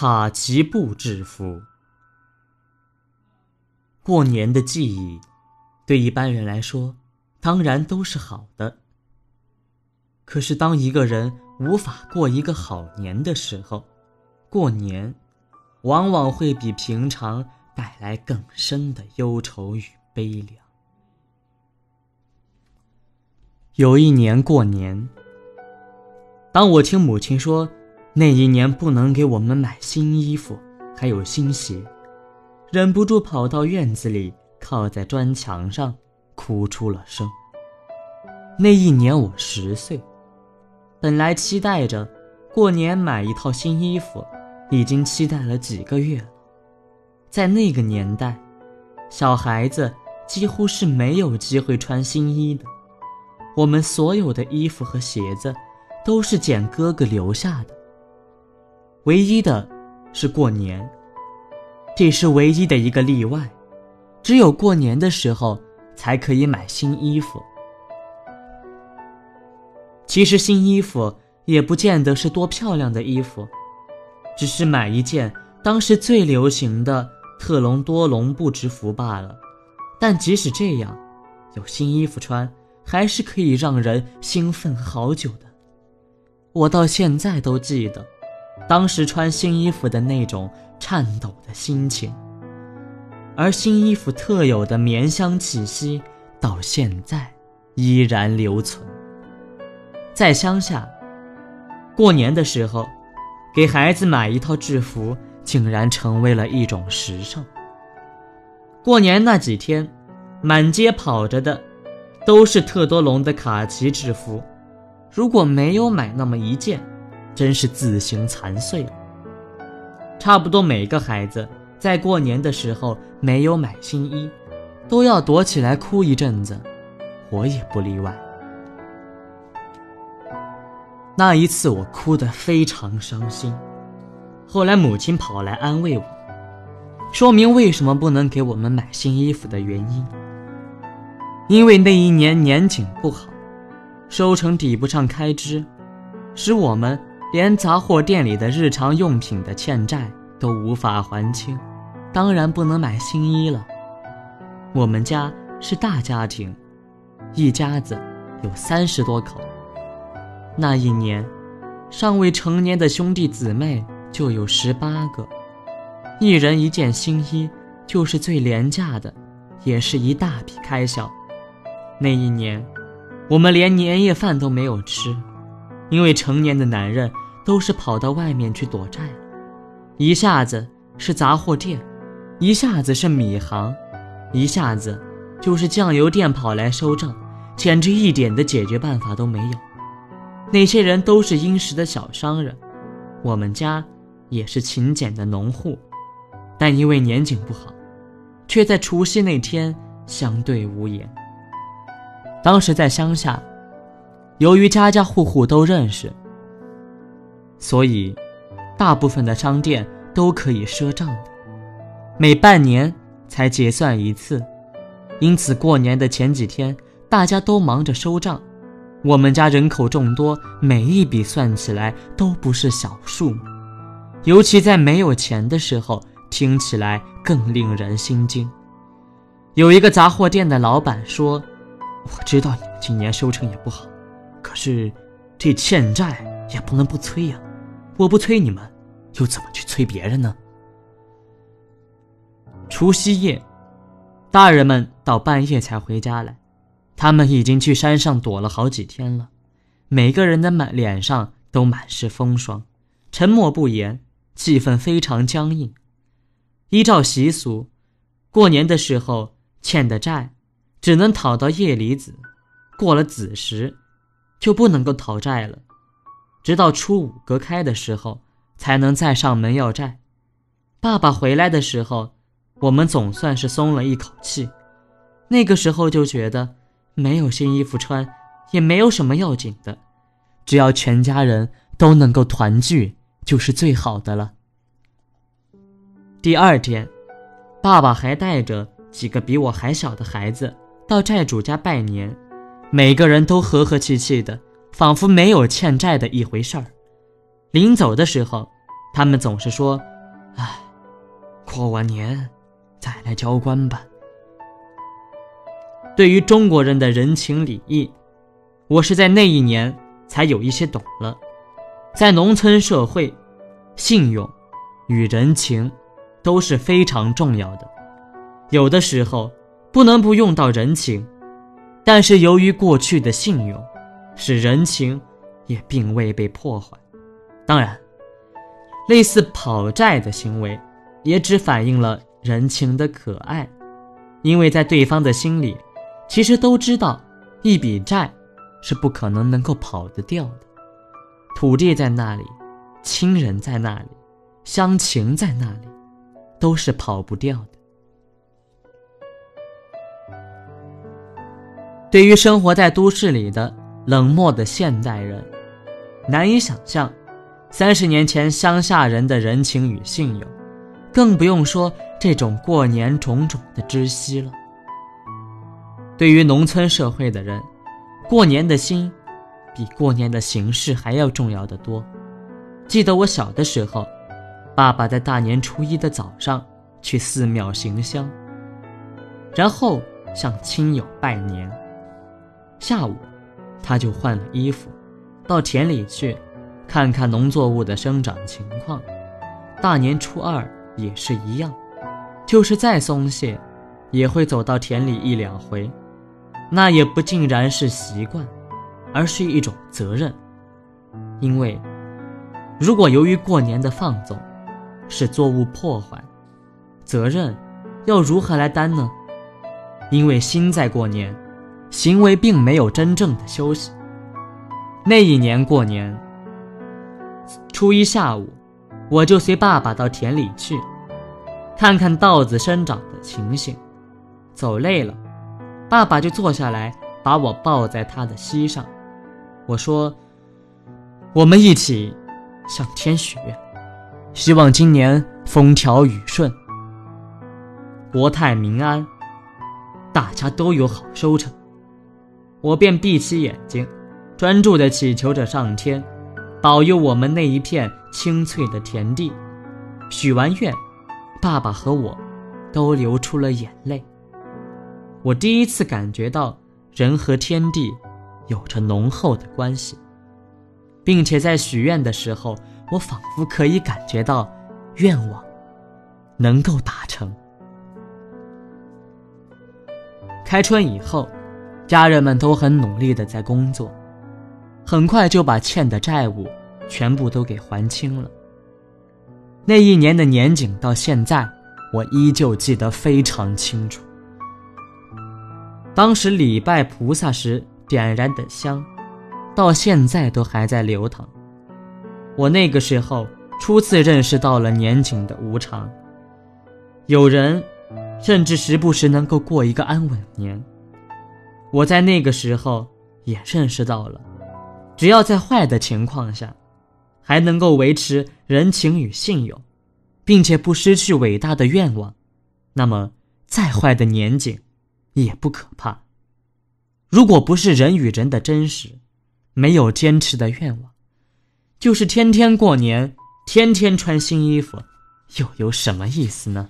卡其布制服。过年的记忆，对一般人来说，当然都是好的。可是，当一个人无法过一个好年的时候，过年，往往会比平常带来更深的忧愁与悲凉。有一年过年，当我听母亲说那一年不能给我们买新衣服，还有新鞋。忍不住跑到院子里，靠在砖墙上，哭出了声。那一年我十岁，本来期待着过年买一套新衣服，已经期待了几个月了。在那个年代，小孩子几乎是没有机会穿新衣的。我们所有的衣服和鞋子，都是捡哥哥留下的。唯一的，是过年。这是唯一的一个例外，只有过年的时候才可以买新衣服。其实新衣服也不见得是多漂亮的衣服，只是买一件当时最流行的特隆多绒布制服罢了。但即使这样，有新衣服穿，还是可以让人兴奋好久的。我到现在都记得，当时穿新衣服的那种。颤抖的心情，而新衣服特有的棉香气息，到现在依然留存。在乡下，过年的时候，给孩子买一套制服，竟然成为了一种时尚。过年那几天，满街跑着的，都是特多隆的卡其制服。如果没有买那么一件，真是自行残碎了。差不多每个孩子在过年的时候没有买新衣，都要躲起来哭一阵子，我也不例外。那一次我哭得非常伤心，后来母亲跑来安慰我，说明为什么不能给我们买新衣服的原因。因为那一年年景不好，收成抵不上开支，使我们。连杂货店里的日常用品的欠债都无法还清，当然不能买新衣了。我们家是大家庭，一家子有三十多口。那一年，尚未成年的兄弟姊妹就有十八个，一人一件新衣就是最廉价的，也是一大笔开销。那一年，我们连年夜饭都没有吃。因为成年的男人都是跑到外面去躲债了，一下子是杂货店，一下子是米行，一下子就是酱油店跑来收账，简直一点的解决办法都没有。那些人都是殷实的小商人，我们家也是勤俭的农户，但因为年景不好，却在除夕那天相对无言。当时在乡下。由于家家户户都认识，所以大部分的商店都可以赊账的，每半年才结算一次。因此，过年的前几天，大家都忙着收账。我们家人口众多，每一笔算起来都不是小数，尤其在没有钱的时候，听起来更令人心惊。有一个杂货店的老板说：“我知道你们今年收成也不好。”可是，这欠债也不能不催呀！我不催你们，又怎么去催别人呢？除夕夜，大人们到半夜才回家来，他们已经去山上躲了好几天了。每个人的满脸上都满是风霜，沉默不言，气氛非常僵硬。依照习俗，过年的时候欠的债，只能讨到夜里子，过了子时。就不能够讨债了，直到初五隔开的时候，才能再上门要债。爸爸回来的时候，我们总算是松了一口气。那个时候就觉得，没有新衣服穿，也没有什么要紧的，只要全家人都能够团聚，就是最好的了。第二天，爸爸还带着几个比我还小的孩子到债主家拜年。每个人都和和气气的，仿佛没有欠债的一回事儿。临走的时候，他们总是说：“哎，过完年再来交关吧。”对于中国人的人情礼义，我是在那一年才有一些懂了。在农村社会，信用与人情都是非常重要的。有的时候不能不用到人情，但是由于过去的信用，使人情也并未被破坏。当然，类似跑债的行为，也只反映了人情的可爱，因为在对方的心里。其实都知道，一笔债是不可能能够跑得掉的。土地在那里，亲人在那里，乡情在那里，都是跑不掉的。对于生活在都市里的冷漠的现代人，难以想象三十年前乡下人的人情与信用，更不用说这种过年种种的知悉了。对于农村社会的人，过年的心比过年的形式还要重要的多。记得我小的时候，爸爸在大年初一的早上去寺庙行香，然后向亲友拜年。下午，他就换了衣服，到田里去看看农作物的生长情况。大年初二也是一样，就是再松懈，也会走到田里一两回。那也不尽然是习惯，而是一种责任。因为，如果由于过年的放纵，使作物破坏，责任要如何来担呢？因为心在过年，行为并没有真正的休息。那一年过年，初一下午，我就随爸爸到田里去，看看稻子生长的情形，走累了。爸爸就坐下来，把我抱在他的膝上。我说：“我们一起向天许愿，希望今年风调雨顺，国泰民安，大家都有好收成。”我便闭起眼睛，专注地祈求着上天，保佑我们那一片青翠的田地。许完愿，爸爸和我都流出了眼泪。我第一次感觉到人和天地有着浓厚的关系，并且在许愿的时候，我仿佛可以感觉到愿望能够达成。开春以后，家人们都很努力的在工作，很快就把欠的债务全部都给还清了。那一年的年景到现在，我依旧记得非常清楚。当时礼拜菩萨时点燃的香，到现在都还在流淌。我那个时候初次认识到了年景的无常。有人甚至时不时能够过一个安稳年。我在那个时候也认识到了，只要在坏的情况下，还能够维持人情与信用，并且不失去伟大的愿望，那么再坏的年景。也不可怕。如果不是人与人的真实，没有坚持的愿望，就是天天过年，天天穿新衣服，又有什么意思呢？